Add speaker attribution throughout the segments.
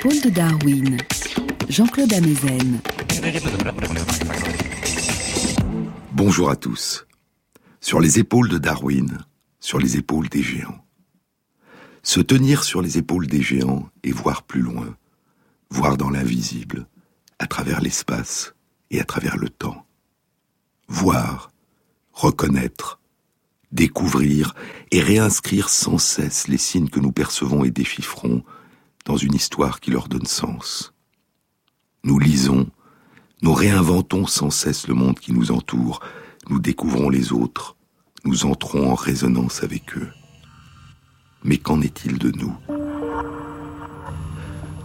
Speaker 1: Épaules de Darwin, Jean-Claude Amezen.
Speaker 2: Bonjour à tous. Sur les épaules de Darwin, sur les épaules des géants. Se tenir sur les épaules des géants et voir plus loin, voir dans l'invisible, à travers l'espace et à travers le temps. Voir, reconnaître, découvrir et réinscrire sans cesse les signes que nous percevons et déchiffrons dans une histoire qui leur donne sens. Nous lisons, nous réinventons sans cesse le monde qui nous entoure, nous découvrons les autres, nous entrons en résonance avec eux. Mais qu'en est-il de nous?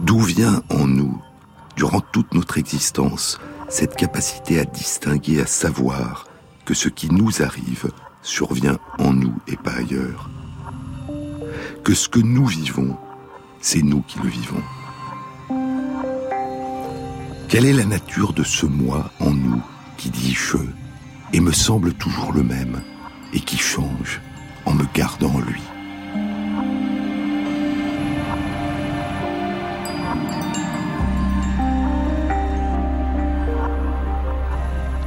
Speaker 2: D'où vient en nous, durant toute notre existence, cette capacité à distinguer, à savoir que ce qui nous arrive survient en nous et pas ailleurs? Que ce que nous vivons, c'est nous qui le vivons. Quelle est la nature de ce moi en nous qui dit je et me semble toujours le même et qui change en me gardant lui?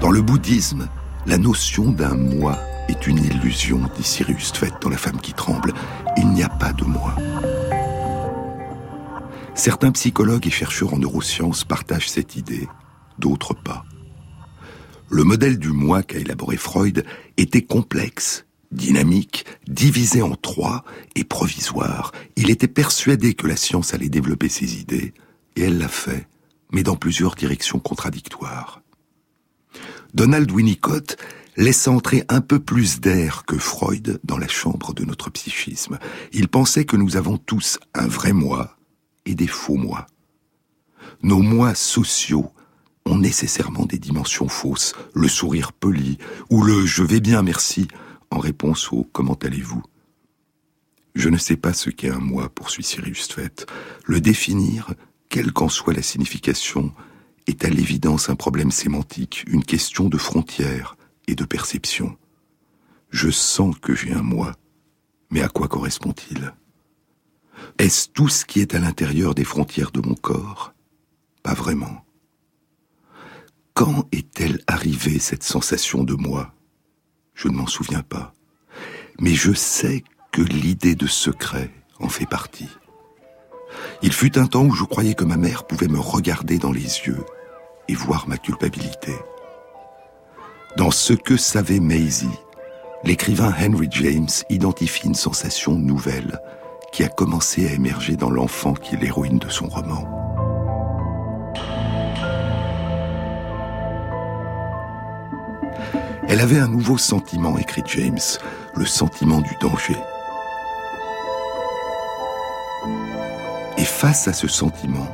Speaker 2: Dans le bouddhisme, la notion d'un moi est une illusion, dit Cyrus faite dans La femme qui tremble. Il n'y a pas de moi. Certains psychologues et chercheurs en neurosciences partagent cette idée, d'autres pas. Le modèle du moi qu'a élaboré Freud était complexe, dynamique, divisé en trois et provisoire. Il était persuadé que la science allait développer ses idées, et elle l'a fait, mais dans plusieurs directions contradictoires. Donald Winnicott laisse entrer un peu plus d'air que Freud dans la chambre de notre psychisme. Il pensait que nous avons tous un vrai moi et des faux moi. Nos moi sociaux ont nécessairement des dimensions fausses, le sourire poli ou le je vais bien merci en réponse au comment allez-vous? Je ne sais pas ce qu'est un moi, poursuit Cyrus Tvet. Le définir, quelle qu'en soit la signification, est à l'évidence un problème sémantique, une question de frontières et de perception. Je sens que j'ai un moi, mais à quoi correspond-il? Est-ce tout ce qui est à l'intérieur des frontières de mon corps? Pas vraiment. Quand est-elle arrivée cette sensation de moi? Je ne m'en souviens pas. Mais je sais que l'idée de secret en fait partie. Il fut un temps où je croyais que ma mère pouvait me regarder dans les yeux et voir ma culpabilité. Dans ce que savait Maisie, l'écrivain Henry James identifie une sensation nouvelle qui a commencé à émerger dans l'enfant qui est l'héroïne de son roman. Elle avait un nouveau sentiment, écrit James, le sentiment du danger. Et face à ce sentiment,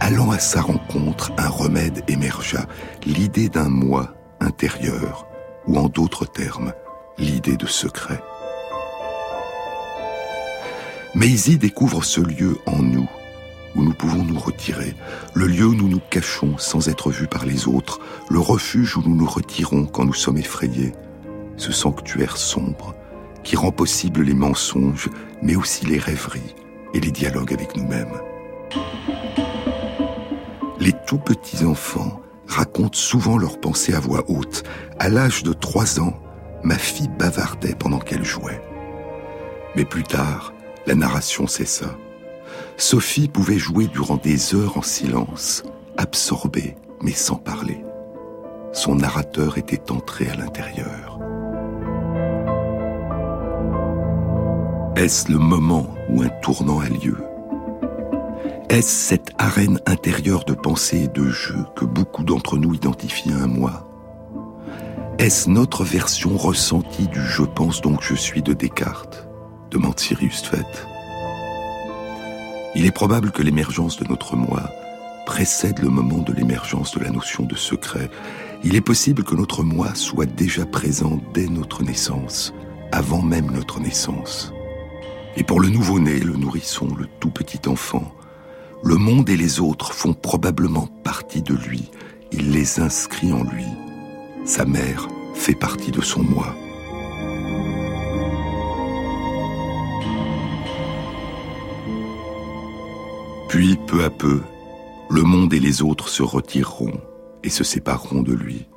Speaker 2: Allant à sa rencontre, un remède émergea, l'idée d'un moi intérieur, ou en d'autres termes, l'idée de secret. Maisie découvre ce lieu en nous, où nous pouvons nous retirer, le lieu où nous nous cachons sans être vus par les autres, le refuge où nous nous retirons quand nous sommes effrayés, ce sanctuaire sombre qui rend possible les mensonges, mais aussi les rêveries et les dialogues avec nous-mêmes. Les tout petits enfants racontent souvent leurs pensées à voix haute. À l'âge de trois ans, ma fille bavardait pendant qu'elle jouait. Mais plus tard, la narration cessa. Sophie pouvait jouer durant des heures en silence, absorbée, mais sans parler. Son narrateur était entré à l'intérieur. Est-ce le moment où un tournant a lieu? Est-ce cette arène intérieure de pensée et de jeu que beaucoup d'entre nous identifient à un moi Est-ce notre version ressentie du je pense donc je suis de Descartes? Demande Sirius. Il est probable que l'émergence de notre moi précède le moment de l'émergence de la notion de secret. Il est possible que notre moi soit déjà présent dès notre naissance, avant même notre naissance. Et pour le nouveau-né, le nourrisson, le tout petit enfant, le monde et les autres font probablement partie de lui. Il les inscrit en lui. Sa mère fait partie de son moi. Puis, peu à peu, le monde et les autres se retireront et se sépareront de lui.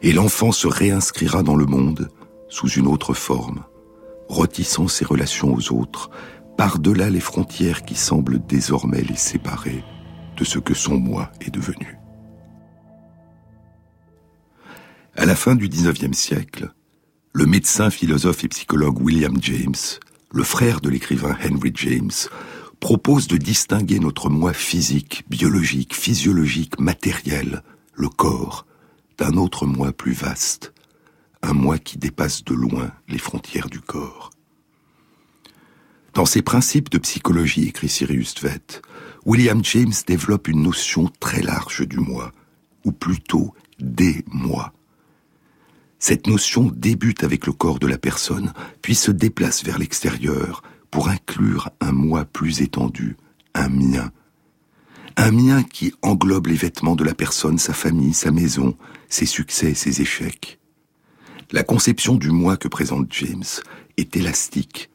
Speaker 2: Et l'enfant se réinscrira dans le monde sous une autre forme, retissant ses relations aux autres, par-delà les frontières qui semblent désormais les séparer de ce que son moi est devenu. À la fin du XIXe siècle, le médecin, philosophe et psychologue William James, le frère de l'écrivain Henry James, propose de distinguer notre moi physique, biologique, physiologique, matériel, le corps, d'un autre moi plus vaste, un moi qui dépasse de loin les frontières du corps. Dans ses principes de psychologie, écrit Sirius Tvet, William James développe une notion très large du moi, ou plutôt des moi. Cette notion débute avec le corps de la personne, puis se déplace vers l'extérieur pour inclure un moi plus étendu, un mien. Un mien qui englobe les vêtements de la personne, sa famille, sa maison, ses succès ses échecs. La conception du moi que présente James est élastique.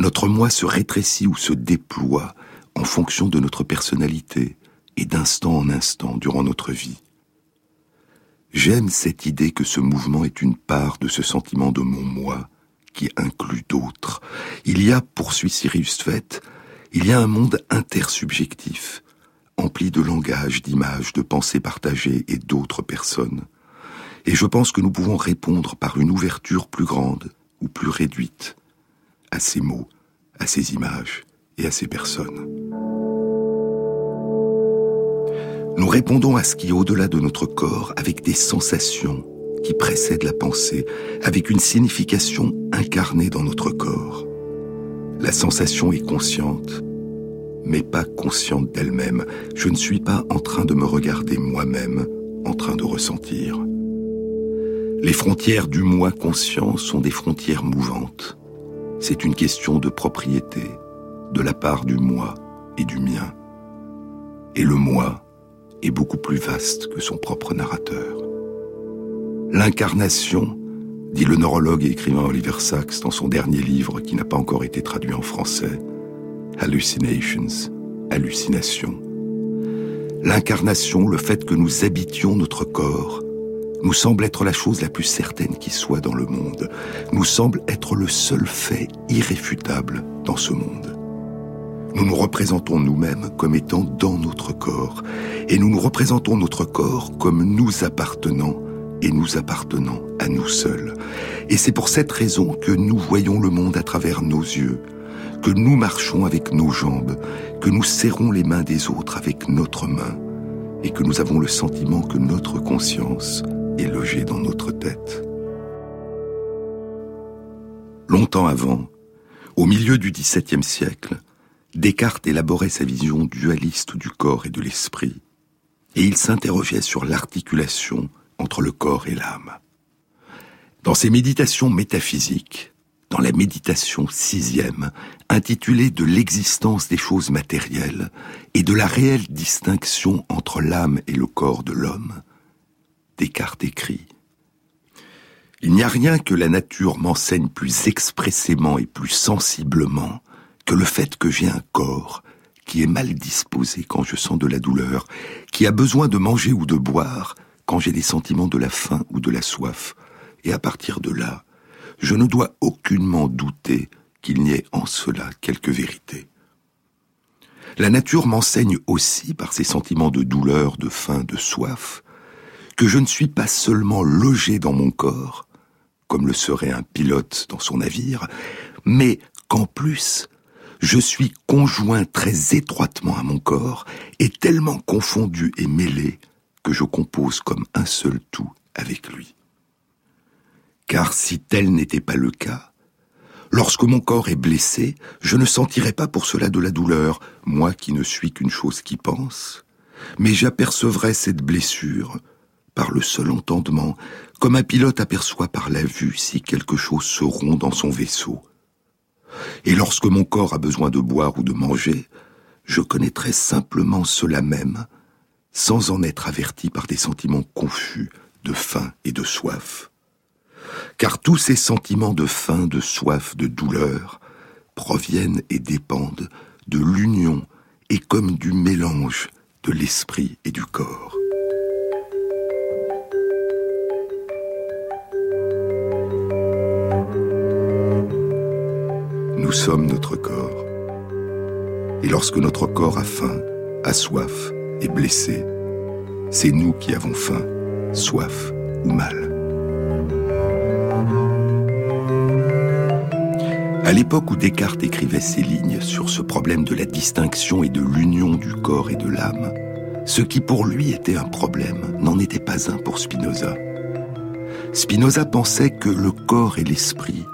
Speaker 2: Notre moi se rétrécit ou se déploie en fonction de notre personnalité et d'instant en instant durant notre vie. J'aime cette idée que ce mouvement est une part de ce sentiment de mon moi qui inclut d'autres. Il y a, poursuit Sirius Tvet, il y a un monde intersubjectif, empli de langage, d'images, de pensées partagées et d'autres personnes. Et je pense que nous pouvons répondre par une ouverture plus grande ou plus réduite à ces mots, à ces images et à ces personnes. Nous répondons à ce qui est au-delà de notre corps avec des sensations qui précèdent la pensée, avec une signification incarnée dans notre corps. La sensation est consciente, mais pas consciente d'elle-même. Je ne suis pas en train de me regarder moi-même, en train de ressentir. Les frontières du moi conscient sont des frontières mouvantes. C'est une question de propriété, de la part du moi et du mien. Et le moi est beaucoup plus vaste que son propre narrateur. L'incarnation, dit le neurologue et écrivain Oliver Sacks dans son dernier livre qui n'a pas encore été traduit en français, Hallucinations, hallucination. L'incarnation, le fait que nous habitions notre corps, nous semble être la chose la plus certaine qui soit dans le monde, nous semble être le seul fait irréfutable dans ce monde. Nous nous représentons nous-mêmes comme étant dans notre corps, et nous nous représentons notre corps comme nous appartenant et nous appartenant à nous seuls. Et c'est pour cette raison que nous voyons le monde à travers nos yeux, que nous marchons avec nos jambes, que nous serrons les mains des autres avec notre main, et que nous avons le sentiment que notre conscience est logée dans notre tête. Longtemps avant, au milieu du XVIIe siècle, Descartes élaborait sa vision dualiste du corps et de l'esprit, et il s'interrogeait sur l'articulation entre le corps et l'âme. Dans ses méditations métaphysiques, dans la méditation sixième, intitulée De l'existence des choses matérielles et de la réelle distinction entre l'âme et le corps de l'homme, Descartes écrit Il n'y a rien que la nature m'enseigne plus expressément et plus sensiblement que le fait que j'ai un corps qui est mal disposé quand je sens de la douleur, qui a besoin de manger ou de boire quand j'ai des sentiments de la faim ou de la soif, et à partir de là, je ne dois aucunement douter qu'il n'y ait en cela quelque vérité. La nature m'enseigne aussi, par ses sentiments de douleur, de faim, de soif, que je ne suis pas seulement logé dans mon corps, comme le serait un pilote dans son navire, mais qu'en plus, je suis conjoint très étroitement à mon corps et tellement confondu et mêlé je compose comme un seul tout avec lui. Car si tel n'était pas le cas, lorsque mon corps est blessé, je ne sentirais pas pour cela de la douleur, moi qui ne suis qu'une chose qui pense, mais j'apercevrais cette blessure par le seul entendement, comme un pilote aperçoit par la vue si quelque chose se rompt dans son vaisseau, et lorsque mon corps a besoin de boire ou de manger, je connaîtrai simplement cela même, sans en être averti par des sentiments confus de faim et de soif. Car tous ces sentiments de faim, de soif, de douleur proviennent et dépendent de l'union est comme du mélange de l'esprit et du corps. Nous sommes notre corps. Et lorsque notre corps a faim, a soif, est blessé, c'est nous qui avons faim, soif ou mal. À l'époque où Descartes écrivait ces lignes sur ce problème de la distinction et de l'union du corps et de l'âme, ce qui pour lui était un problème n'en était pas un pour Spinoza. Spinoza pensait que le corps et l'esprit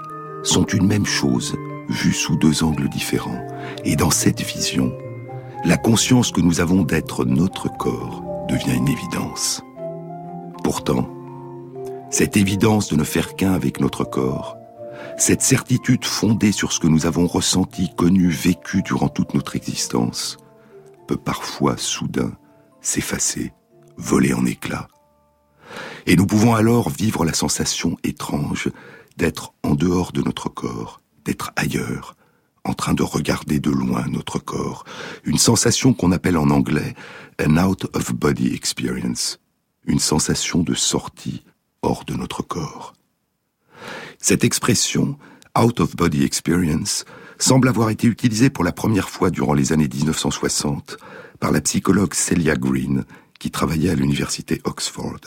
Speaker 2: sont une même chose, vue sous deux angles différents. Et dans cette vision, la conscience que nous avons d'être notre corps devient une évidence. Pourtant, cette évidence de ne faire qu'un avec notre corps cette certitude fondée sur ce que nous avons ressenti, connu, vécu durant toute notre existence, peut parfois soudain s'effacer, voler en éclats. Et nous pouvons alors vivre la sensation étrange d'être en dehors de notre corps, d'être ailleurs, en train de regarder de loin notre corps, une sensation qu'on appelle en anglais an out of body experience, une sensation de sortie hors de notre corps. Cette expression, out of body experience, semble avoir été utilisée pour la première fois durant les années 1960 par la psychologue Celia Green, qui travaillait à l'université Oxford.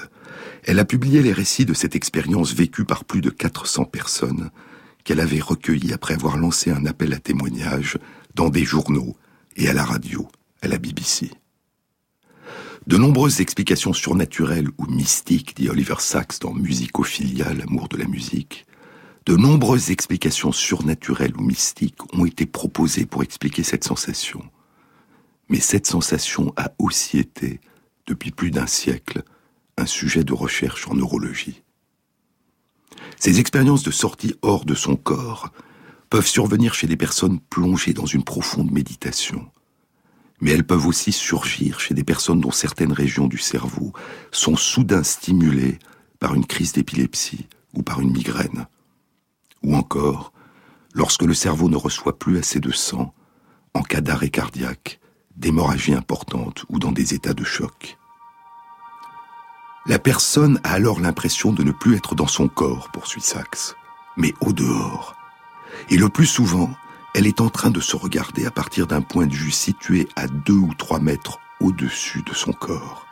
Speaker 2: Elle a publié les récits de cette expérience vécue par plus de 400 personnes qu'elle avait recueillies après avoir lancé un appel à témoignages dans des journaux et à la radio, à la BBC. De nombreuses explications surnaturelles ou mystiques, dit Oliver Sacks dans Musicophilia, l'amour de la musique, de nombreuses explications surnaturelles ou mystiques ont été proposées pour expliquer cette sensation. Mais cette sensation a aussi été, depuis plus d'un siècle, un sujet de recherche en neurologie. Ces expériences de sortie hors de son corps peuvent survenir chez des personnes plongées dans une profonde méditation, mais elles peuvent aussi surgir chez des personnes dont certaines régions du cerveau sont soudain stimulées par une crise d'épilepsie ou par une migraine ou encore lorsque le cerveau ne reçoit plus assez de sang, en cas d'arrêt cardiaque, d'hémorragie importante ou dans des états de choc. La personne a alors l'impression de ne plus être dans son corps, poursuit Sachs, mais au dehors. Et le plus souvent, elle est en train de se regarder à partir d'un point de vue situé à deux ou trois mètres au-dessus de son corps.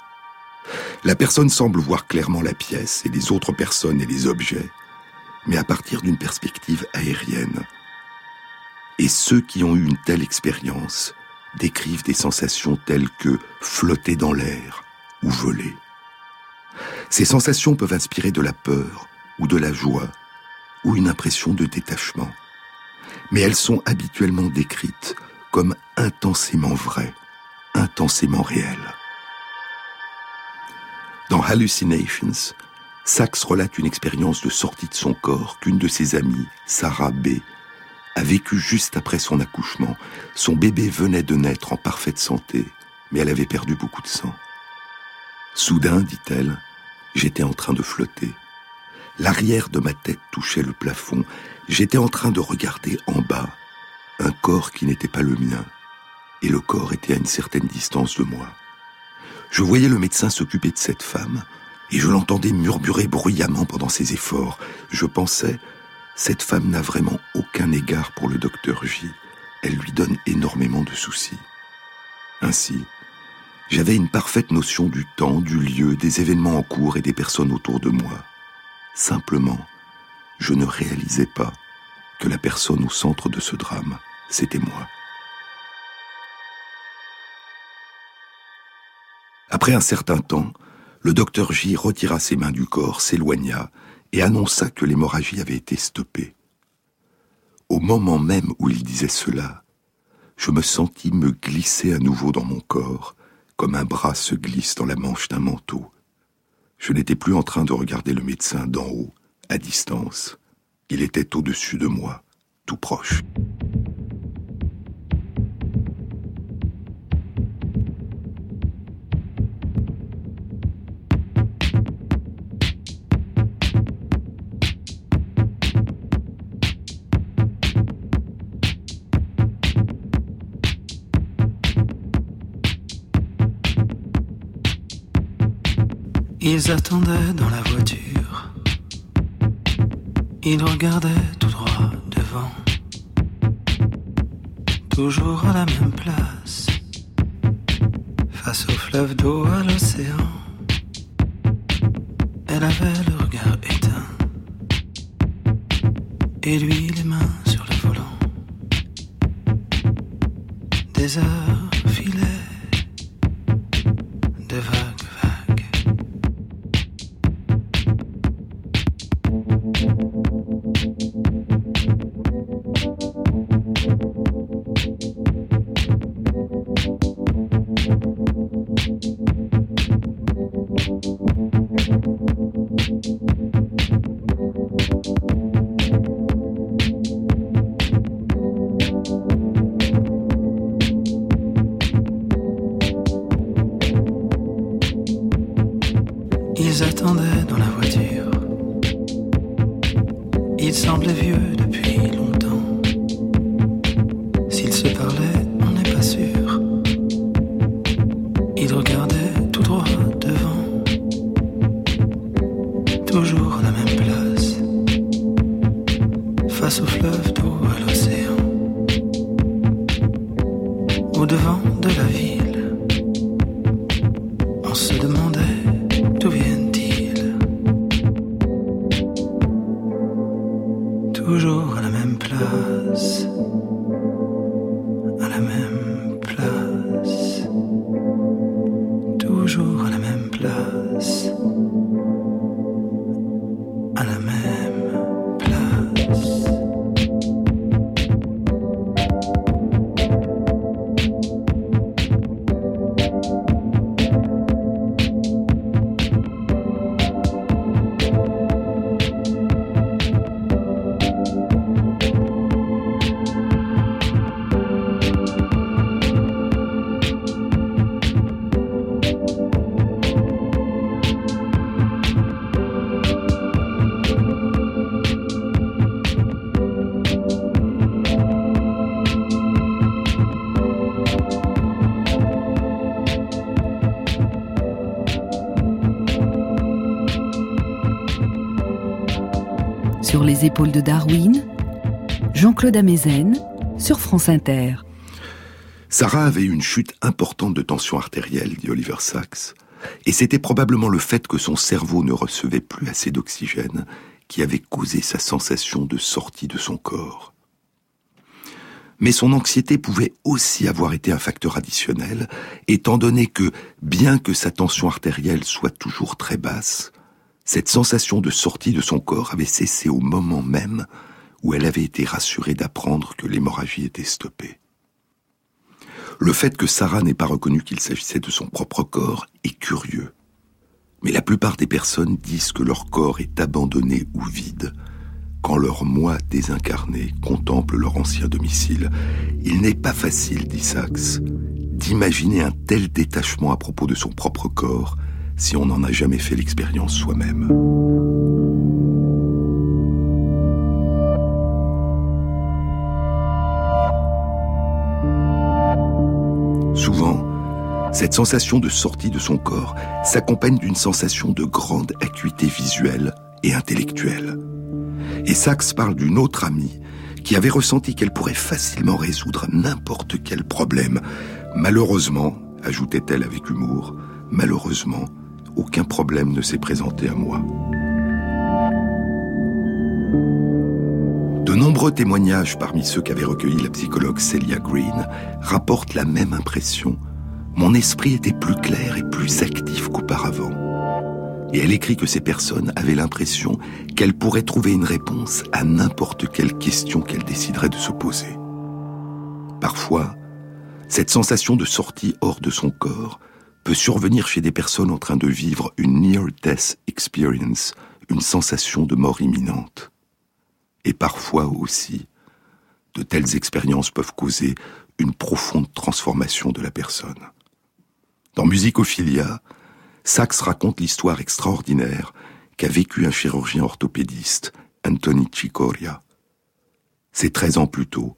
Speaker 2: La personne semble voir clairement la pièce et les autres personnes et les objets, mais à partir d'une perspective aérienne. Et ceux qui ont eu une telle expérience décrivent des sensations telles que flotter dans l'air ou voler. Ces sensations peuvent inspirer de la peur ou de la joie ou une impression de détachement. Mais elles sont habituellement décrites comme intensément vraies, intensément réelles. Dans Hallucinations, Sachs relate une expérience de sortie de son corps qu'une de ses amies, Sarah B., a vécue juste après son accouchement. Son bébé venait de naître en parfaite santé, mais elle avait perdu beaucoup de sang. Soudain, dit-elle, j'étais en train de flotter. L'arrière de ma tête touchait le plafond. J'étais en train de regarder en bas un corps qui n'était pas le mien, et le corps était à une certaine distance de moi. Je voyais le médecin s'occuper de cette femme, et je l'entendais murmurer bruyamment pendant ses efforts. Je pensais, cette femme n'a vraiment aucun égard pour le docteur J. Elle lui donne énormément de soucis. Ainsi, j'avais une parfaite notion du temps, du lieu, des événements en cours et des personnes autour de moi. Simplement, je ne réalisais pas que la personne au centre de ce drame, c'était moi. Après un certain temps, le docteur J retira ses mains du corps, s'éloigna et annonça que l'hémorragie avait été stoppée. Au moment même où il disait cela, je me sentis me glisser à nouveau dans mon corps, comme un bras se glisse dans la manche d'un manteau. Je n'étais plus en train de regarder le médecin d'en haut, à distance. Il était au-dessus de moi, tout proche.
Speaker 3: Ils attendaient dans la voiture. Ils regardaient tout droit devant. Toujours à la même place. Face au fleuve d'eau, à l'océan. Elle avait le regard éteint. Et lui les mains sur le volant. Des heures Ils regardaient tout droit devant. Toujours à la même place. Face au fleuve d'eau, à l'océan.
Speaker 1: Sur France Inter.
Speaker 2: Sarah avait eu une chute importante de tension artérielle, dit Oliver Sacks, et c'était probablement le fait que son cerveau ne recevait plus assez d'oxygène qui avait causé sa sensation de sortie de son corps. Mais son anxiété pouvait aussi avoir été un facteur additionnel, étant donné que, bien que sa tension artérielle soit toujours très basse, cette sensation de sortie de son corps avait cessé au moment même où elle avait été rassurée d'apprendre que l'hémorragie était stoppée. Le fait que Sarah n'ait pas reconnu qu'il s'agissait de son propre corps est curieux. Mais la plupart des personnes disent que leur corps est abandonné ou vide quand leur moi désincarné contemple leur ancien domicile. Il n'est pas facile, dit Sachs, d'imaginer un tel détachement à propos de son propre corps si on n'en a jamais fait l'expérience soi-même. Cette sensation de sortie de son corps s'accompagne d'une sensation de grande acuité visuelle et intellectuelle. Et Sachs parle d'une autre amie qui avait ressenti qu'elle pourrait facilement résoudre n'importe quel problème. Malheureusement, ajoutait-elle avec humour, malheureusement, aucun problème ne s'est présenté à moi. De nombreux témoignages parmi ceux qu'avait recueillis la psychologue Celia Green rapportent la même impression. Mon esprit était plus clair et plus actif qu'auparavant. Et elle écrit que ces personnes avaient l'impression qu'elles pourraient trouver une réponse à n'importe quelle question qu'elles décideraient de se poser. Parfois, cette sensation de sortie hors de son corps peut survenir chez des personnes en train de vivre une near-death experience, une sensation de mort imminente. Et parfois aussi, de telles expériences peuvent causer une profonde transformation de la personne. Dans Musicophilia, Sachs raconte l'histoire extraordinaire qu'a vécu un chirurgien orthopédiste, Anthony Cicoria. C'est 13 ans plus tôt,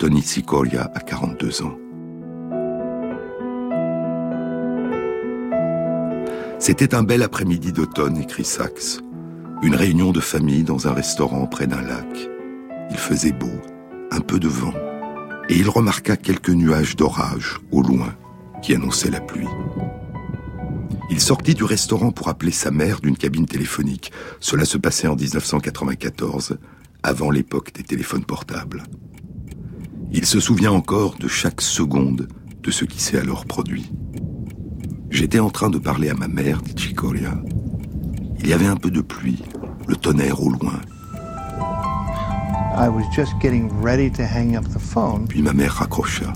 Speaker 2: Tony Cicoria a 42 ans. C'était un bel après-midi d'automne, écrit Sachs. Une réunion de famille dans un restaurant près d'un lac. Il faisait beau, un peu de vent, et il remarqua quelques nuages d'orage au loin qui annonçaient la pluie. Il sortit du restaurant pour appeler sa mère d'une cabine téléphonique. Cela se passait en 1994, avant l'époque des téléphones portables. Il se souvient encore de chaque seconde de ce qui s'est alors produit. J'étais en train de parler à ma mère, dit Chicoria. Il y avait un peu de pluie, le tonnerre au loin. Puis ma mère raccrocha.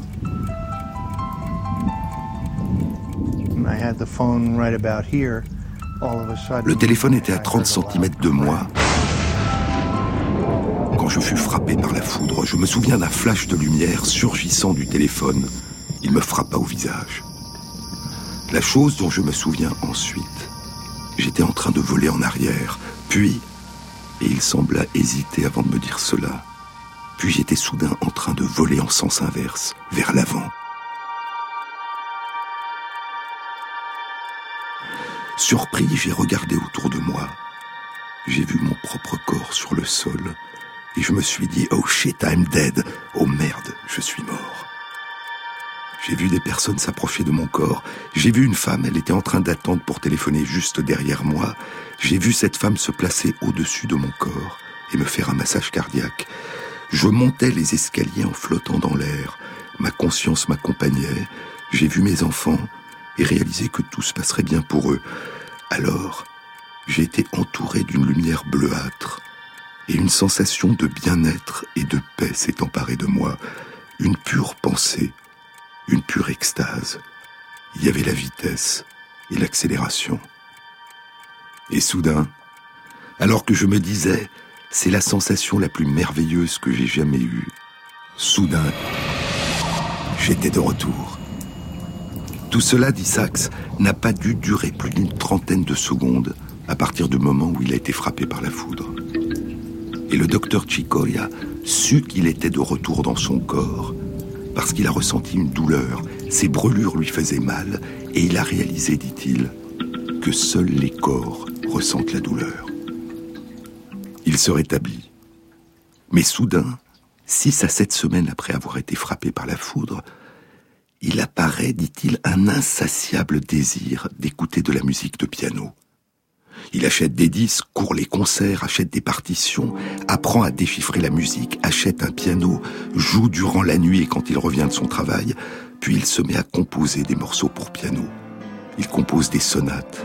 Speaker 2: Le téléphone était à 30 cm de moi. Quand je fus frappé par la foudre, je me souviens d'un flash de lumière surgissant du téléphone. Il me frappa au visage. La chose dont je me souviens ensuite, j'étais en train de voler en arrière, puis, et il sembla hésiter avant de me dire cela, puis j'étais soudain en train de voler en sens inverse, vers l'avant. Surpris, j'ai regardé autour de moi. J'ai vu mon propre corps sur le sol et je me suis dit Oh shit, I'm dead. Oh merde, je suis mort. J'ai vu des personnes s'approcher de mon corps. J'ai vu une femme, elle était en train d'attendre pour téléphoner juste derrière moi. J'ai vu cette femme se placer au-dessus de mon corps et me faire un massage cardiaque. Je montais les escaliers en flottant dans l'air. Ma conscience m'accompagnait. J'ai vu mes enfants et réalisé que tout se passerait bien pour eux. Alors, j'ai été entouré d'une lumière bleuâtre et une sensation de bien-être et de paix s'est emparée de moi, une pure pensée, une pure extase. Il y avait la vitesse et l'accélération. Et soudain, alors que je me disais, c'est la sensation la plus merveilleuse que j'ai jamais eue, soudain, j'étais de retour. Tout cela, dit Sachs, n'a pas dû durer plus d'une trentaine de secondes à partir du moment où il a été frappé par la foudre. Et le docteur Chicoya sut qu'il était de retour dans son corps parce qu'il a ressenti une douleur. Ses brûlures lui faisaient mal et il a réalisé, dit-il, que seuls les corps ressentent la douleur. Il se rétablit. Mais soudain, six à sept semaines après avoir été frappé par la foudre, il apparaît, dit-il, un insatiable désir d'écouter de la musique de piano. Il achète des disques, court les concerts, achète des partitions, apprend à déchiffrer la musique, achète un piano, joue durant la nuit et quand il revient de son travail, puis il se met à composer des morceaux pour piano. Il compose des sonates,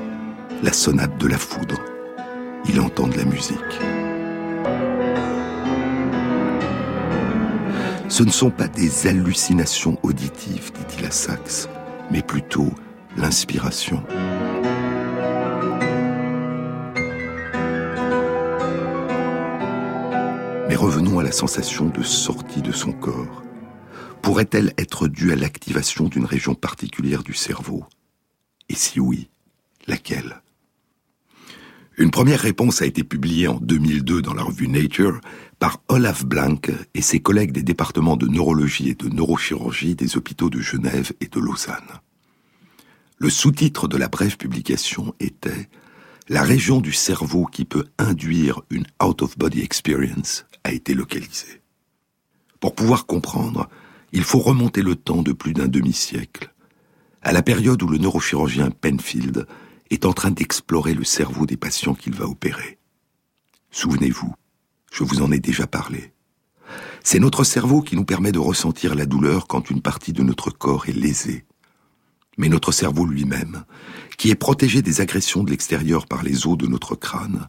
Speaker 2: la sonate de la foudre. Il entend de la musique. Ce ne sont pas des hallucinations auditives, dit-il à Saxe, mais plutôt l'inspiration. Mais revenons à la sensation de sortie de son corps. Pourrait-elle être due à l'activation d'une région particulière du cerveau? Et si oui, laquelle? Une première réponse a été publiée en 2002 dans la revue Nature par Olaf Blank et ses collègues des départements de neurologie et de neurochirurgie des hôpitaux de Genève et de Lausanne. Le sous-titre de la brève publication était la région du cerveau qui peut induire une out-of-body experience a été localisée. Pour pouvoir comprendre, il faut remonter le temps de plus d'un demi-siècle, à la période où le neurochirurgien Penfield est en train d'explorer le cerveau des patients qu'il va opérer. Souvenez-vous, je vous en ai déjà parlé. C'est notre cerveau qui nous permet de ressentir la douleur quand une partie de notre corps est lésée. Mais notre cerveau lui-même qui est protégé des agressions de l'extérieur par les os de notre crâne,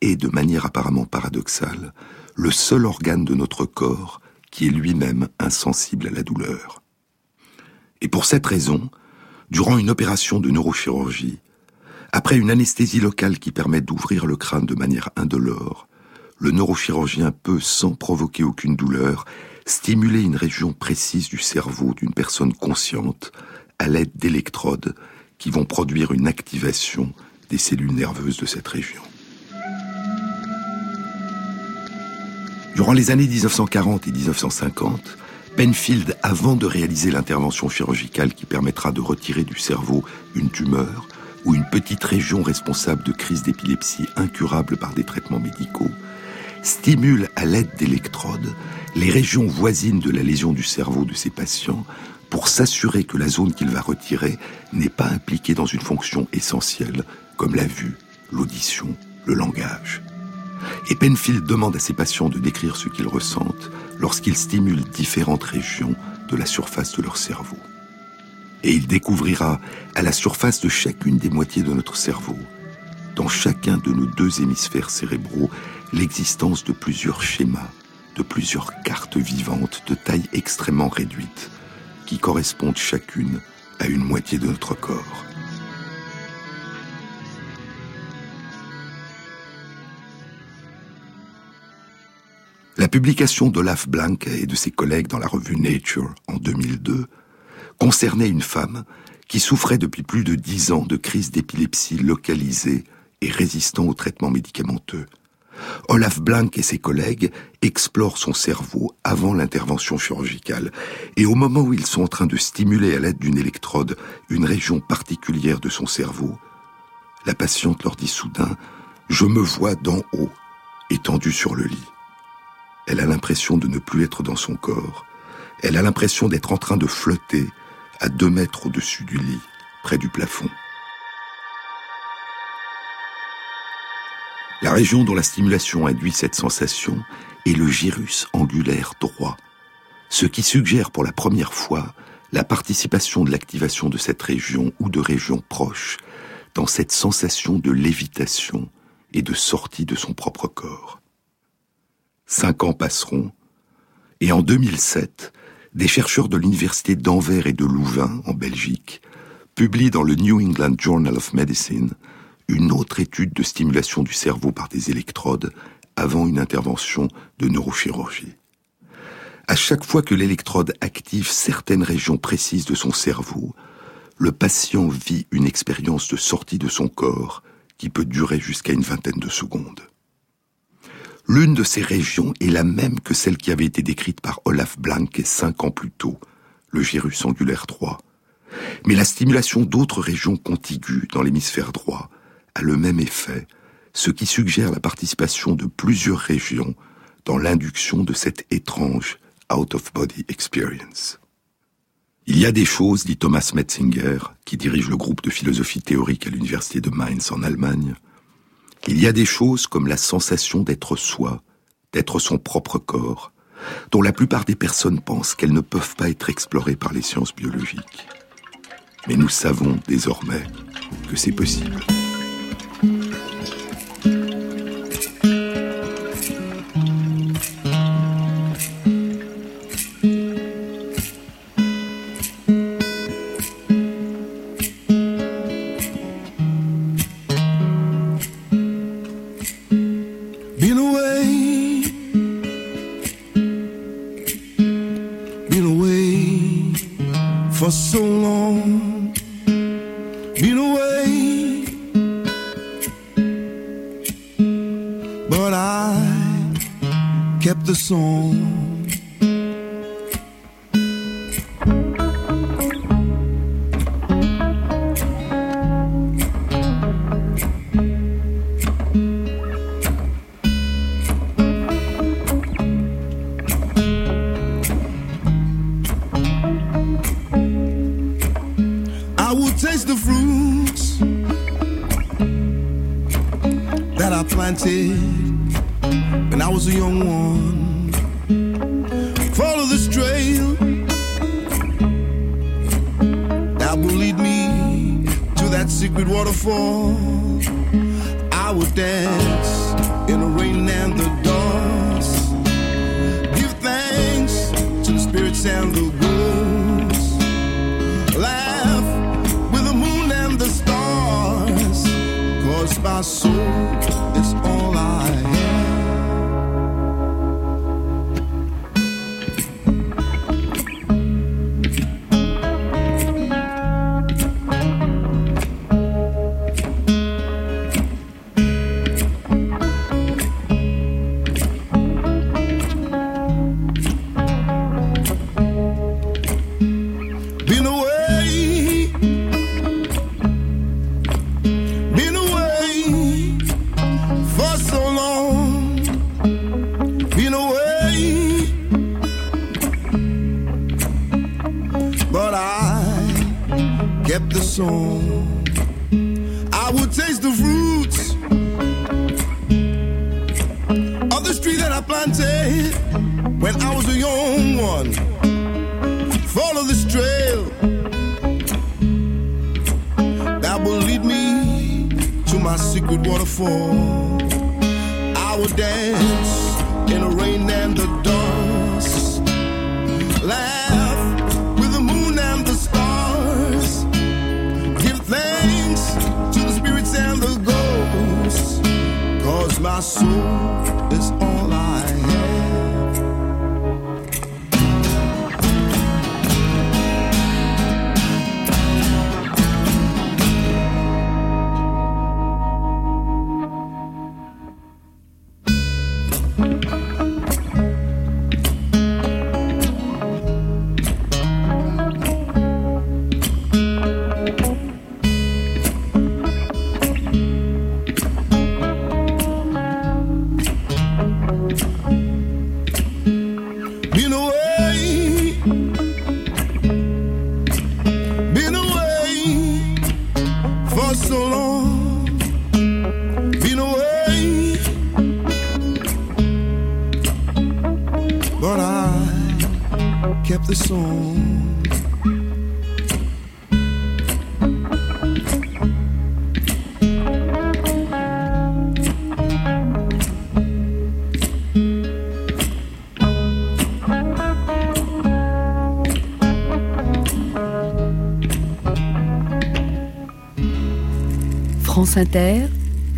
Speaker 2: est, de manière apparemment paradoxale, le seul organe de notre corps qui est lui-même insensible à la douleur. Et pour cette raison, durant une opération de neurochirurgie, après une anesthésie locale qui permet d'ouvrir le crâne de manière indolore, le neurochirurgien peut, sans provoquer aucune douleur, stimuler une région précise du cerveau d'une personne consciente à l'aide d'électrodes qui vont produire une activation des cellules nerveuses de cette région. Durant les années 1940 et 1950, Penfield, avant de réaliser l'intervention chirurgicale qui permettra de retirer du cerveau une tumeur, ou une petite région responsable de crises d'épilepsie incurables par des traitements médicaux, stimule à l'aide d'électrodes les régions voisines de la lésion du cerveau de ces patients pour s'assurer que la zone qu'il va retirer n'est pas impliquée dans une fonction essentielle comme la vue, l'audition, le langage. Et Penfield demande à ses patients de décrire ce qu'ils ressentent lorsqu'ils stimulent différentes régions de la surface de leur cerveau. Et il découvrira à la surface de chacune des moitiés de notre cerveau, dans chacun de nos deux hémisphères cérébraux, l'existence de plusieurs schémas, de plusieurs cartes vivantes de taille extrêmement réduite, qui correspondent chacune à une moitié de notre corps. La publication d'Olaf Blank et de ses collègues dans la revue Nature en 2002 concernait une femme qui souffrait depuis plus de dix ans de crises d'épilepsie localisées et résistant aux traitements médicamenteux. Olaf Blank et ses collègues explorent son cerveau avant l'intervention chirurgicale. Et au moment où ils sont en train de stimuler à l'aide d'une électrode une région particulière de son cerveau, la patiente leur dit soudain ⁇ Je me vois d'en haut, étendue sur le lit ⁇ Elle a l'impression de ne plus être dans son corps. Elle a l'impression d'être en train de flotter à deux mètres au-dessus du lit, près du plafond. La région dont la stimulation induit cette sensation est le gyrus angulaire droit, ce qui suggère pour la première fois la participation de l'activation de cette région ou de régions proches dans cette sensation de lévitation et de sortie de son propre corps. Cinq ans passeront, et en 2007, des chercheurs de l'université d'Anvers et de Louvain, en Belgique, publient dans le New England Journal of Medicine une autre étude de stimulation du cerveau par des électrodes avant une intervention de neurochirurgie. À chaque fois que l'électrode active certaines régions précises de son cerveau, le patient vit une expérience de sortie de son corps qui peut durer jusqu'à une vingtaine de secondes. L'une de ces régions est la même que celle qui avait été décrite par Olaf Blank cinq ans plus tôt, le gyrus angulaire 3. Mais la stimulation d'autres régions contiguës dans l'hémisphère droit a le même effet, ce qui suggère la participation de plusieurs régions dans l'induction de cette étrange out-of-body experience. Il y a des choses, dit Thomas Metzinger, qui dirige le groupe de philosophie théorique à l'université de Mainz en Allemagne, il y a des choses comme la sensation d'être soi, d'être son propre corps, dont la plupart des personnes pensent qu'elles ne peuvent pas être explorées par les sciences biologiques. Mais nous savons désormais que c'est possible.
Speaker 1: abraço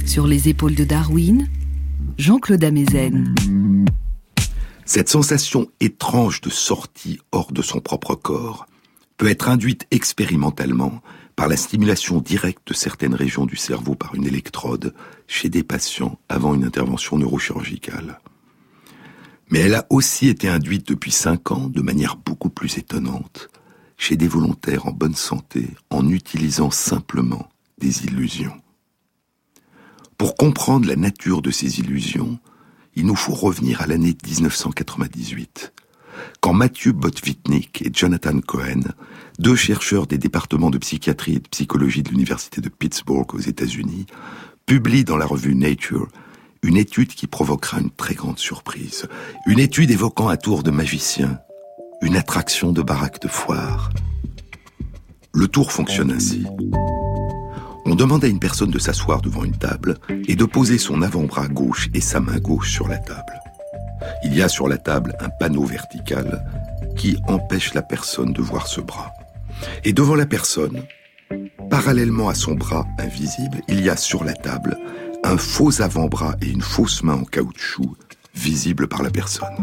Speaker 1: Sur les épaules de Darwin, Jean-Claude Amezen.
Speaker 2: Cette sensation étrange de sortie hors de son propre corps peut être induite expérimentalement par la stimulation directe de certaines régions du cerveau par une électrode chez des patients avant une intervention neurochirurgicale. Mais elle a aussi été induite depuis cinq ans de manière beaucoup plus étonnante chez des volontaires en bonne santé en utilisant simplement des illusions. Pour comprendre la nature de ces illusions, il nous faut revenir à l'année 1998, quand Mathieu Botvitnik et Jonathan Cohen, deux chercheurs des départements de psychiatrie et de psychologie de l'Université de Pittsburgh aux États-Unis, publient dans la revue Nature une étude qui provoquera une très grande surprise. Une étude évoquant un tour de magicien, une attraction de baraque de foire. Le tour fonctionne ainsi. On demande à une personne de s'asseoir devant une table et de poser son avant-bras gauche et sa main gauche sur la table. Il y a sur la table un panneau vertical qui empêche la personne de voir ce bras. Et devant la personne, parallèlement à son bras invisible, il y a sur la table un faux avant-bras et une fausse main en caoutchouc visibles par la personne.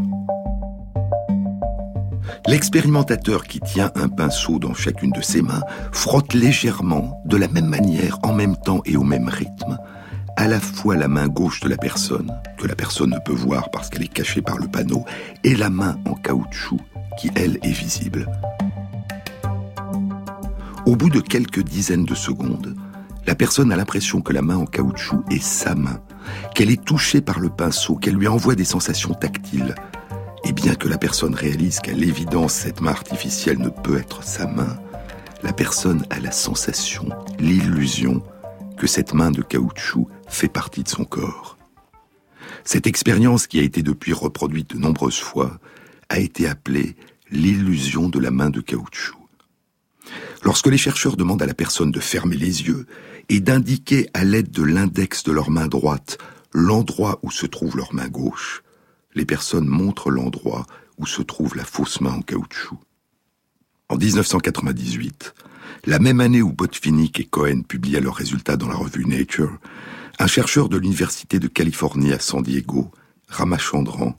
Speaker 2: L'expérimentateur qui tient un pinceau dans chacune de ses mains frotte légèrement, de la même manière, en même temps et au même rythme, à la fois la main gauche de la personne, que la personne ne peut voir parce qu'elle est cachée par le panneau, et la main en caoutchouc, qui elle est visible. Au bout de quelques dizaines de secondes, la personne a l'impression que la main en caoutchouc est sa main, qu'elle est touchée par le pinceau, qu'elle lui envoie des sensations tactiles. Et bien que la personne réalise qu'à l'évidence cette main artificielle ne peut être sa main, la personne a la sensation, l'illusion que cette main de caoutchouc fait partie de son corps. Cette expérience qui a été depuis reproduite de nombreuses fois a été appelée l'illusion de la main de caoutchouc. Lorsque les chercheurs demandent à la personne de fermer les yeux et d'indiquer à l'aide de l'index de leur main droite l'endroit où se trouve leur main gauche, les personnes montrent l'endroit où se trouve la fausse main en caoutchouc. En 1998, la même année où Botvinnik et Cohen publiaient leurs résultats dans la revue Nature, un chercheur de l'Université de Californie à San Diego, Ramachandran,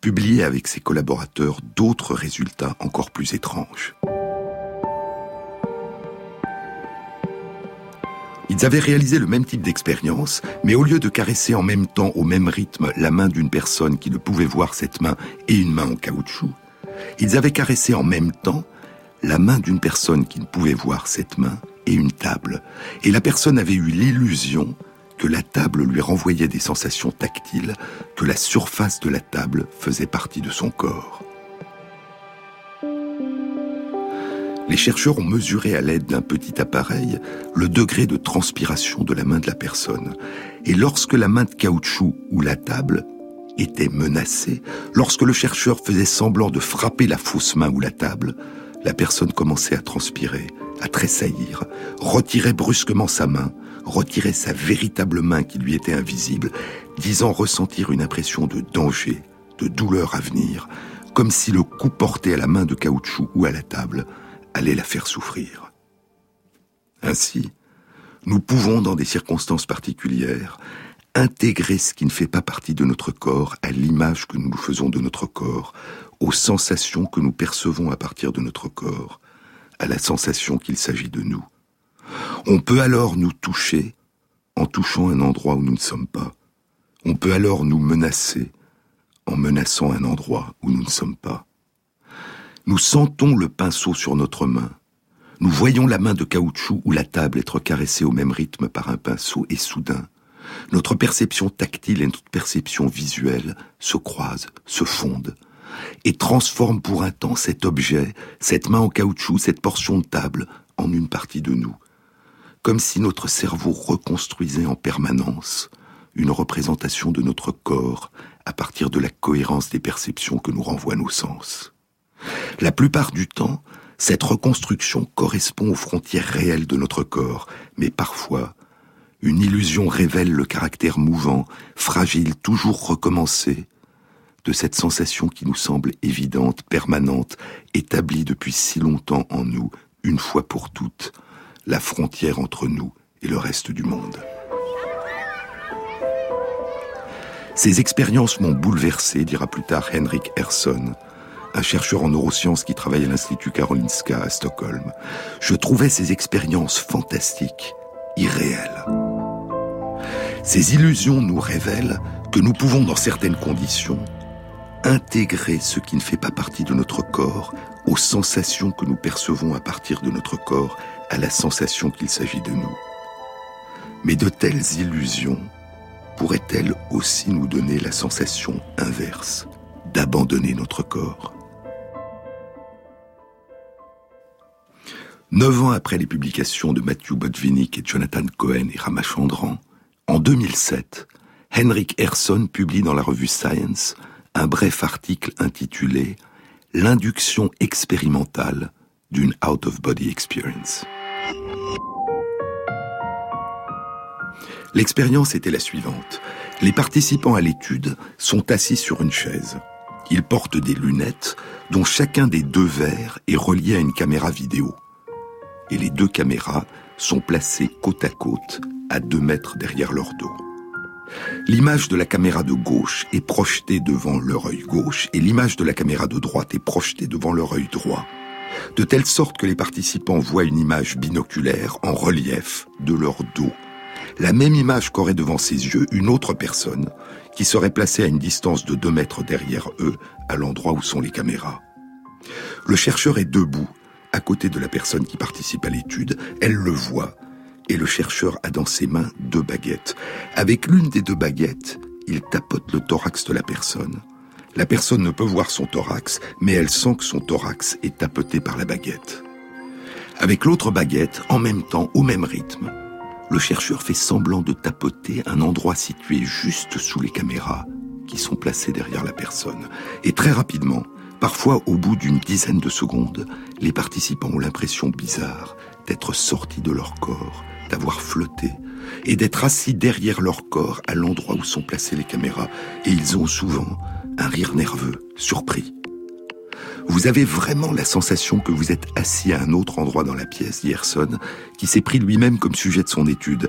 Speaker 2: publiait avec ses collaborateurs d'autres résultats encore plus étranges. Ils avaient réalisé le même type d'expérience, mais au lieu de caresser en même temps, au même rythme, la main d'une personne qui ne pouvait voir cette main et une main en caoutchouc, ils avaient caressé en même temps la main d'une personne qui ne pouvait voir cette main et une table. Et la personne avait eu l'illusion que la table lui renvoyait des sensations tactiles, que la surface de la table faisait partie de son corps. Les chercheurs ont mesuré à l'aide d'un petit appareil le degré de transpiration de la main de la personne. Et lorsque la main de caoutchouc ou la table était menacée, lorsque le chercheur faisait semblant de frapper la fausse main ou la table, la personne commençait à transpirer, à tressaillir, retirait brusquement sa main, retirait sa véritable main qui lui était invisible, disant ressentir une impression de danger, de douleur à venir, comme si le coup porté à la main de caoutchouc ou à la table allait la faire souffrir. Ainsi, nous pouvons, dans des circonstances particulières, intégrer ce qui ne fait pas partie de notre corps à l'image que nous nous faisons de notre corps, aux sensations que nous percevons à partir de notre corps, à la sensation qu'il s'agit de nous. On peut alors nous toucher en touchant un endroit où nous ne sommes pas. On peut alors nous menacer en menaçant un endroit où nous ne sommes pas. Nous sentons le pinceau sur notre main. Nous voyons la main de caoutchouc ou la table être caressée au même rythme par un pinceau et soudain, notre perception tactile et notre perception visuelle se croisent, se fondent, et transforment pour un temps cet objet, cette main en caoutchouc, cette portion de table, en une partie de nous, comme si notre cerveau reconstruisait en permanence une représentation de notre corps à partir de la cohérence des perceptions que nous renvoient nos sens. La plupart du temps, cette reconstruction correspond aux frontières réelles de notre corps, mais parfois, une illusion révèle le caractère mouvant, fragile, toujours recommencé, de cette sensation qui nous semble évidente, permanente, établie depuis si longtemps en nous, une fois pour toutes, la frontière entre nous et le reste du monde. Ces expériences m'ont bouleversé, dira plus tard Henrik Ersson, un chercheur en neurosciences qui travaille à l'Institut Karolinska à Stockholm. Je trouvais ces expériences fantastiques, irréelles. Ces illusions nous révèlent que nous pouvons, dans certaines conditions, intégrer ce qui ne fait pas partie de notre corps aux sensations que nous percevons à partir de notre corps, à la sensation qu'il s'agit de nous. Mais de telles illusions pourraient-elles aussi nous donner la sensation inverse d'abandonner notre corps? Neuf ans après les publications de Matthew Botvinnik et Jonathan Cohen et Ramachandran, en 2007, Henrik Ersson publie dans la revue Science un bref article intitulé L'induction expérimentale d'une out-of-body experience. L'expérience était la suivante. Les participants à l'étude sont assis sur une chaise. Ils portent des lunettes dont chacun des deux verres est relié à une caméra vidéo et les deux caméras sont placées côte à côte, à deux mètres derrière leur dos. L'image de la caméra de gauche est projetée devant leur œil gauche et l'image de la caméra de droite est projetée devant leur œil droit, de telle sorte que les participants voient une image binoculaire en relief de leur dos, la même image qu'aurait devant ses yeux une autre personne qui serait placée à une distance de deux mètres derrière eux, à l'endroit où sont les caméras. Le chercheur est debout à côté de la personne qui participe à l'étude, elle le voit, et le chercheur a dans ses mains deux baguettes. Avec l'une des deux baguettes, il tapote le thorax de la personne. La personne ne peut voir son thorax, mais elle sent que son thorax est tapoté par la baguette. Avec l'autre baguette, en même temps, au même rythme, le chercheur fait semblant de tapoter un endroit situé juste sous les caméras qui sont placées derrière la personne. Et très rapidement, Parfois, au bout d'une dizaine de secondes, les participants ont l'impression bizarre d'être sortis de leur corps, d'avoir flotté, et d'être assis derrière leur corps à l'endroit où sont placées les caméras, et ils ont souvent un rire nerveux, surpris. Vous avez vraiment la sensation que vous êtes assis à un autre endroit dans la pièce, Yerson, qui s'est pris lui-même comme sujet de son étude,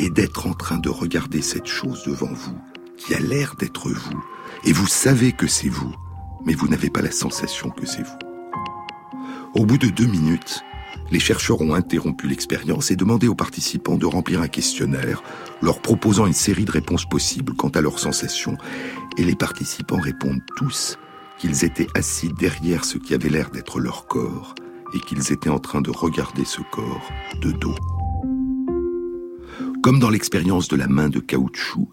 Speaker 2: et d'être en train de regarder cette chose devant vous, qui a l'air d'être vous, et vous savez que c'est vous, mais vous n'avez pas la sensation que c'est vous. Au bout de deux minutes, les chercheurs ont interrompu l'expérience et demandé aux participants de remplir un questionnaire, leur proposant une série de réponses possibles quant à leurs sensations, et les participants répondent tous qu'ils étaient assis derrière ce qui avait l'air d'être leur corps, et qu'ils étaient en train de regarder ce corps de dos. Comme dans l'expérience de la main de caoutchouc,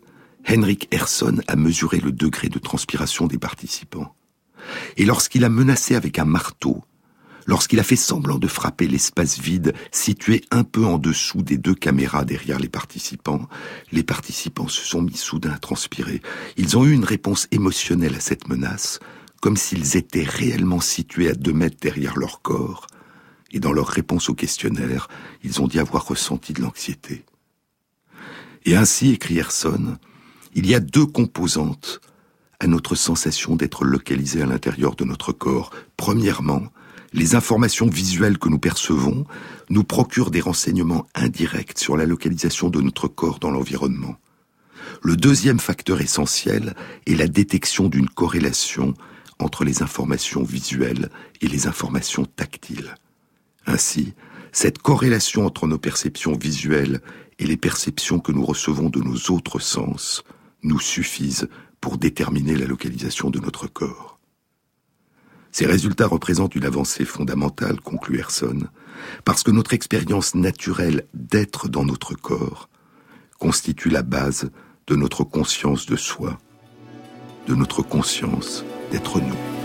Speaker 2: Henrik Ersson a mesuré le degré de transpiration des participants. Et lorsqu'il a menacé avec un marteau, lorsqu'il a fait semblant de frapper l'espace vide situé un peu en dessous des deux caméras derrière les participants, les participants se sont mis soudain à transpirer. Ils ont eu une réponse émotionnelle à cette menace, comme s'ils étaient réellement situés à deux mètres derrière leur corps, et dans leur réponse au questionnaire, ils ont dit avoir ressenti de l'anxiété. Et ainsi, écrit Erson, il y a deux composantes à notre sensation d'être localisé à l'intérieur de notre corps. Premièrement, les informations visuelles que nous percevons nous procurent des renseignements indirects sur la localisation de notre corps dans l'environnement. Le deuxième facteur essentiel est la détection d'une corrélation entre les informations visuelles et les informations tactiles. Ainsi, cette corrélation entre nos perceptions visuelles et les perceptions que nous recevons de nos autres sens nous suffisent pour déterminer la localisation de notre corps. Ces résultats représentent une avancée fondamentale, conclut Erson, parce que notre expérience naturelle d'être dans notre corps constitue la base de notre conscience de soi, de notre conscience d'être nous.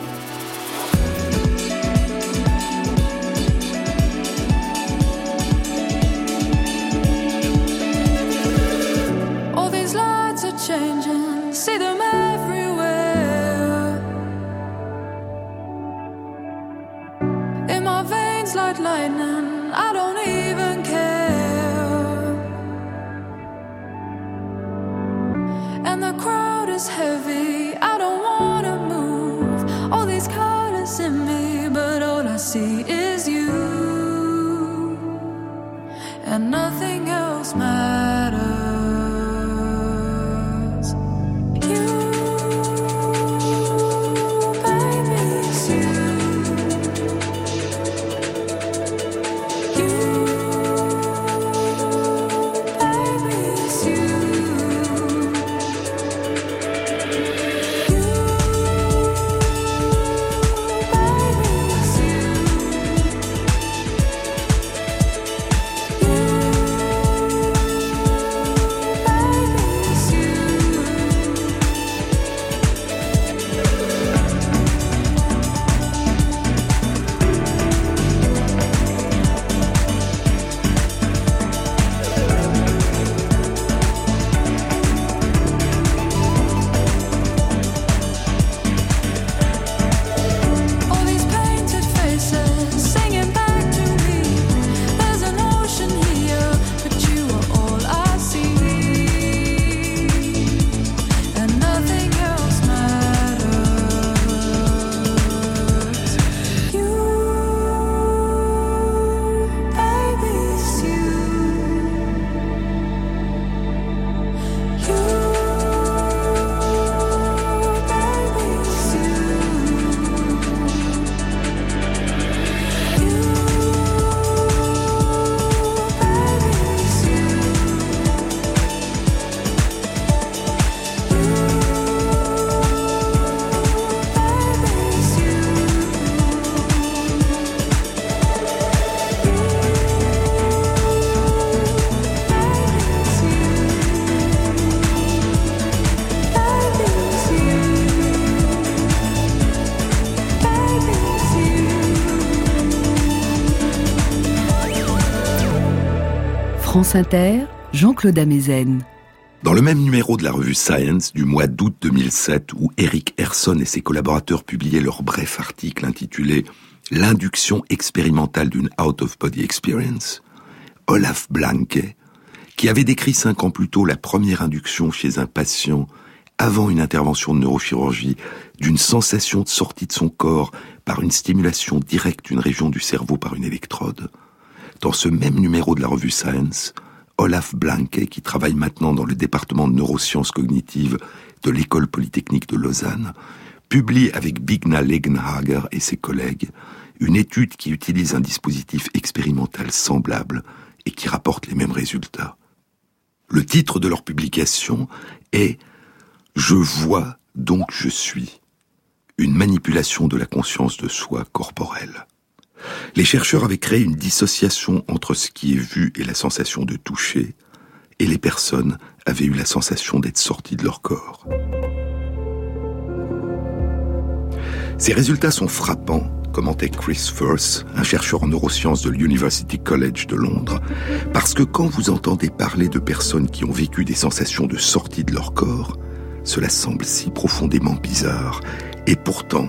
Speaker 1: Jean-Claude Amezen.
Speaker 2: Dans le même numéro de la revue Science du mois d'août 2007, où Eric Herson et ses collaborateurs publiaient leur bref article intitulé L'induction expérimentale d'une out-of-body experience, Olaf Blanke, qui avait décrit cinq ans plus tôt la première induction chez un patient avant une intervention de neurochirurgie d'une sensation de sortie de son corps par une stimulation directe d'une région du cerveau par une électrode, dans ce même numéro de la revue Science, Olaf Blanke, qui travaille maintenant dans le département de neurosciences cognitives de l'École polytechnique de Lausanne, publie avec Bigna Legenhager et ses collègues une étude qui utilise un dispositif expérimental semblable et qui rapporte les mêmes résultats. Le titre de leur publication est Je vois donc je suis, une manipulation de la conscience de soi corporelle. Les chercheurs avaient créé une dissociation entre ce qui est vu et la sensation de toucher, et les personnes avaient eu la sensation d'être sorties de leur corps. Ces résultats sont frappants commentait Chris Firth, un chercheur en neurosciences de l'University College de Londres, parce que quand vous entendez parler de personnes qui ont vécu des sensations de sortie de leur corps, cela semble si profondément bizarre. Et pourtant,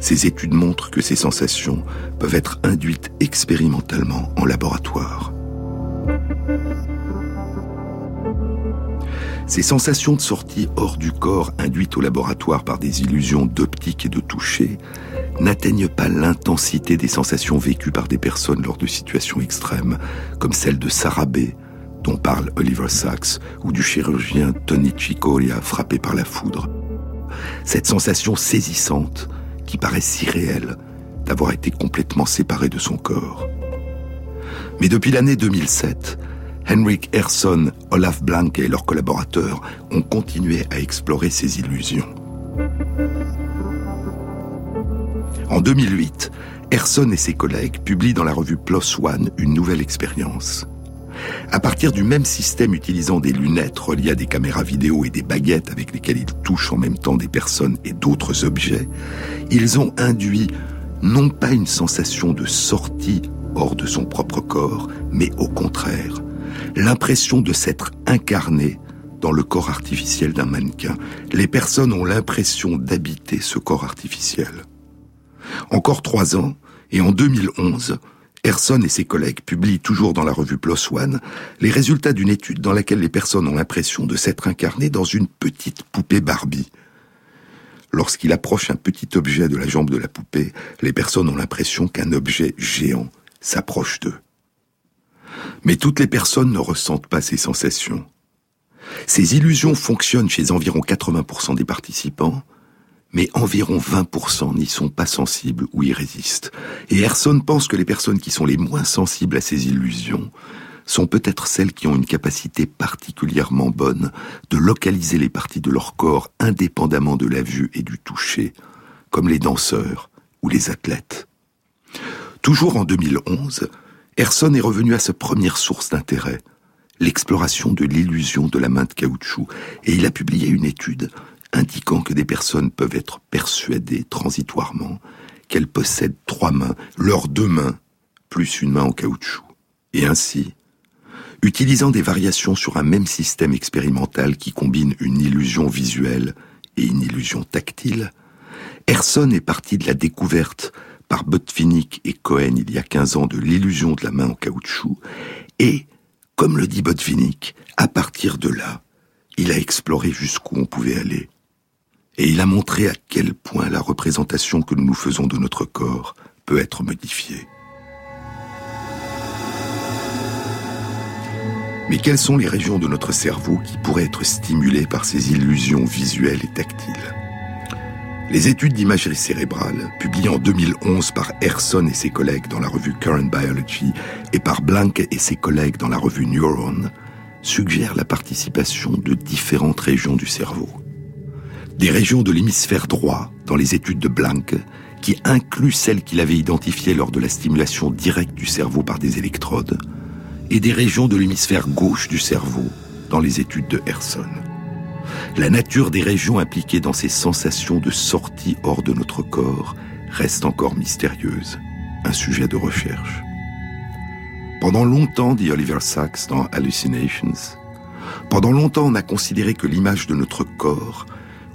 Speaker 2: ces études montrent que ces sensations peuvent être induites expérimentalement en laboratoire. Ces sensations de sortie hors du corps induites au laboratoire par des illusions d'optique et de toucher n'atteignent pas l'intensité des sensations vécues par des personnes lors de situations extrêmes, comme celle de Sarah B., dont parle Oliver Sacks, ou du chirurgien Tony Chicoria frappé par la foudre. Cette sensation saisissante, qui paraît si réelle, d'avoir été complètement séparé de son corps. Mais depuis l'année 2007, Henrik Herson, Olaf Blanke et leurs collaborateurs ont continué à explorer ces illusions. En 2008, Herson et ses collègues publient dans la revue PLOS ONE une nouvelle expérience. À partir du même système utilisant des lunettes reliées à des caméras vidéo et des baguettes avec lesquelles ils touchent en même temps des personnes et d'autres objets, ils ont induit non pas une sensation de sortie hors de son propre corps, mais au contraire, l'impression de s'être incarné dans le corps artificiel d'un mannequin. Les personnes ont l'impression d'habiter ce corps artificiel. Encore trois ans, et en 2011, Erson et ses collègues publient toujours dans la revue PLOS ONE les résultats d'une étude dans laquelle les personnes ont l'impression de s'être incarnées dans une petite poupée Barbie. Lorsqu'il approche un petit objet de la jambe de la poupée, les personnes ont l'impression qu'un objet géant s'approche d'eux. Mais toutes les personnes ne ressentent pas ces sensations. Ces illusions fonctionnent chez environ 80% des participants, mais environ 20% n'y sont pas sensibles ou y résistent. Et Erson pense que les personnes qui sont les moins sensibles à ces illusions sont peut-être celles qui ont une capacité particulièrement bonne de localiser les parties de leur corps indépendamment de la vue et du toucher, comme les danseurs ou les athlètes. Toujours en 2011, Erson est revenu à sa première source d'intérêt, l'exploration de l'illusion de la main de caoutchouc, et il a publié une étude indiquant que des personnes peuvent être persuadées transitoirement qu'elles possèdent trois mains, leurs deux mains, plus une main en caoutchouc. Et ainsi, utilisant des variations sur un même système expérimental qui combine une illusion visuelle et une illusion tactile, Erson est parti de la découverte par Botvinnik et Cohen il y a 15 ans de l'illusion de la main en caoutchouc, et, comme le dit Botvinnik, à partir de là, il a exploré jusqu'où on pouvait aller. Et il a montré à quel point la représentation que nous nous faisons de notre corps peut être modifiée. Mais quelles sont les régions de notre cerveau qui pourraient être stimulées par ces illusions visuelles et tactiles? Les études d'imagerie cérébrale, publiées en 2011 par Erson et ses collègues dans la revue Current Biology et par Blank et ses collègues dans la revue Neuron, suggèrent la participation de différentes régions du cerveau. Des régions de l'hémisphère droit, dans les études de Blank, qui incluent celles qu'il avait identifiées lors de la stimulation directe du cerveau par des électrodes, et des régions de l'hémisphère gauche du cerveau, dans les études de Erson. La nature des régions impliquées dans ces sensations de sortie hors de notre corps reste encore mystérieuse, un sujet de recherche. Pendant longtemps, dit Oliver Sacks dans Hallucinations, pendant longtemps on a considéré que l'image de notre corps,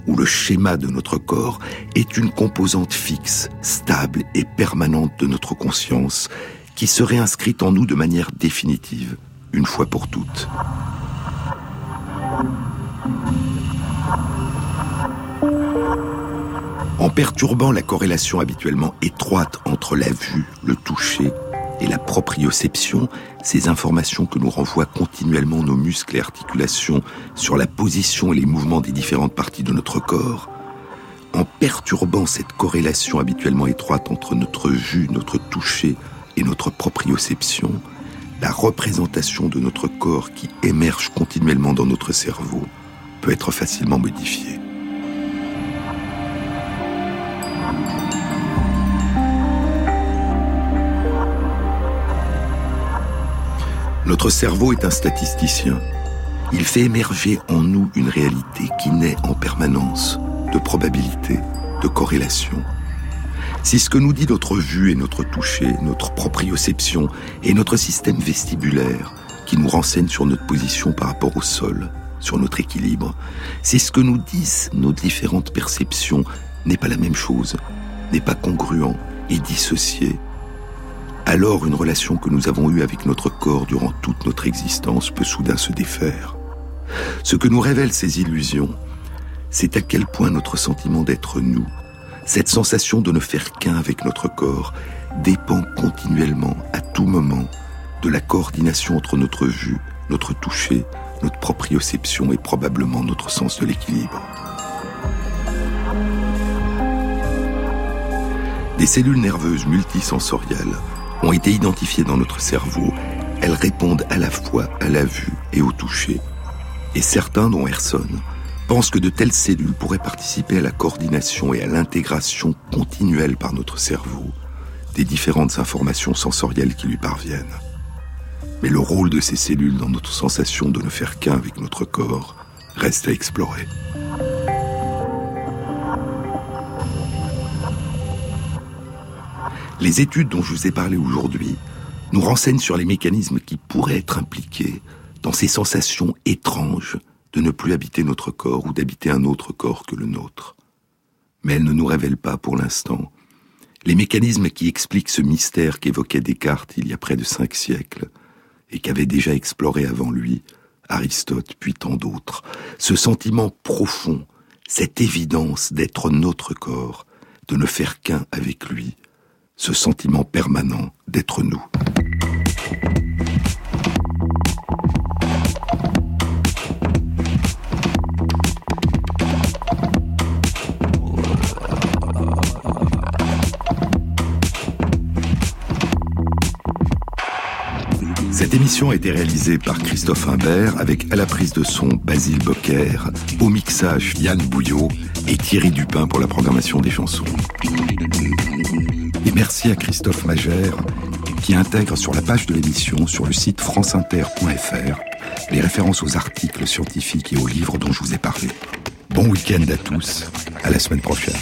Speaker 2: ou le schéma de notre corps, est une composante fixe, stable et permanente de notre conscience, qui serait inscrite en nous de manière définitive, une fois pour toutes. En perturbant la corrélation habituellement étroite entre la vue, le toucher et la proprioception, ces informations que nous renvoient continuellement nos muscles et articulations sur la position et les mouvements des différentes parties de notre corps, en perturbant cette corrélation habituellement étroite entre notre vue, notre toucher et notre proprioception, la représentation de notre corps qui émerge continuellement dans notre cerveau peut être facilement modifiée. Notre cerveau est un statisticien. Il fait émerger en nous une réalité qui naît en permanence de probabilité, de corrélation. Si ce que nous dit notre vue et notre toucher, notre proprioception et notre système vestibulaire, qui nous renseigne sur notre position par rapport au sol, sur notre équilibre, si ce que nous disent nos différentes perceptions n'est pas la même chose, n'est pas congruent et dissocié, alors une relation que nous avons eue avec notre corps durant toute notre existence peut soudain se défaire. Ce que nous révèlent ces illusions, c'est à quel point notre sentiment d'être nous, cette sensation de ne faire qu'un avec notre corps, dépend continuellement, à tout moment, de la coordination entre notre vue, notre toucher, notre proprioception et probablement notre sens de l'équilibre. Des cellules nerveuses multisensorielles ont été identifiées dans notre cerveau. Elles répondent à la fois à la vue et au toucher. Et certains, dont Erson, pensent que de telles cellules pourraient participer à la coordination et à l'intégration continuelle par notre cerveau des différentes informations sensorielles qui lui parviennent. Mais le rôle de ces cellules dans notre sensation de ne faire qu'un avec notre corps reste à explorer. Les études dont je vous ai parlé aujourd'hui nous renseignent sur les mécanismes qui pourraient être impliqués dans ces sensations étranges de ne plus habiter notre corps ou d'habiter un autre corps que le nôtre. Mais elles ne nous révèlent pas, pour l'instant, les mécanismes qui expliquent ce mystère qu'évoquait Descartes il y a près de cinq siècles, et qu'avait déjà exploré avant lui Aristote puis tant d'autres, ce sentiment profond, cette évidence d'être notre corps, de ne faire qu'un avec lui, ce sentiment permanent d'être nous. A été réalisée par Christophe Imbert avec à la prise de son Basile Bocquer, au mixage Yann Bouillot et Thierry Dupin pour la programmation des chansons. Et merci à Christophe Magère qui intègre sur la page de l'émission sur le site franceinter.fr les références aux articles scientifiques et aux livres dont je vous ai parlé. Bon week-end à tous, à la semaine prochaine.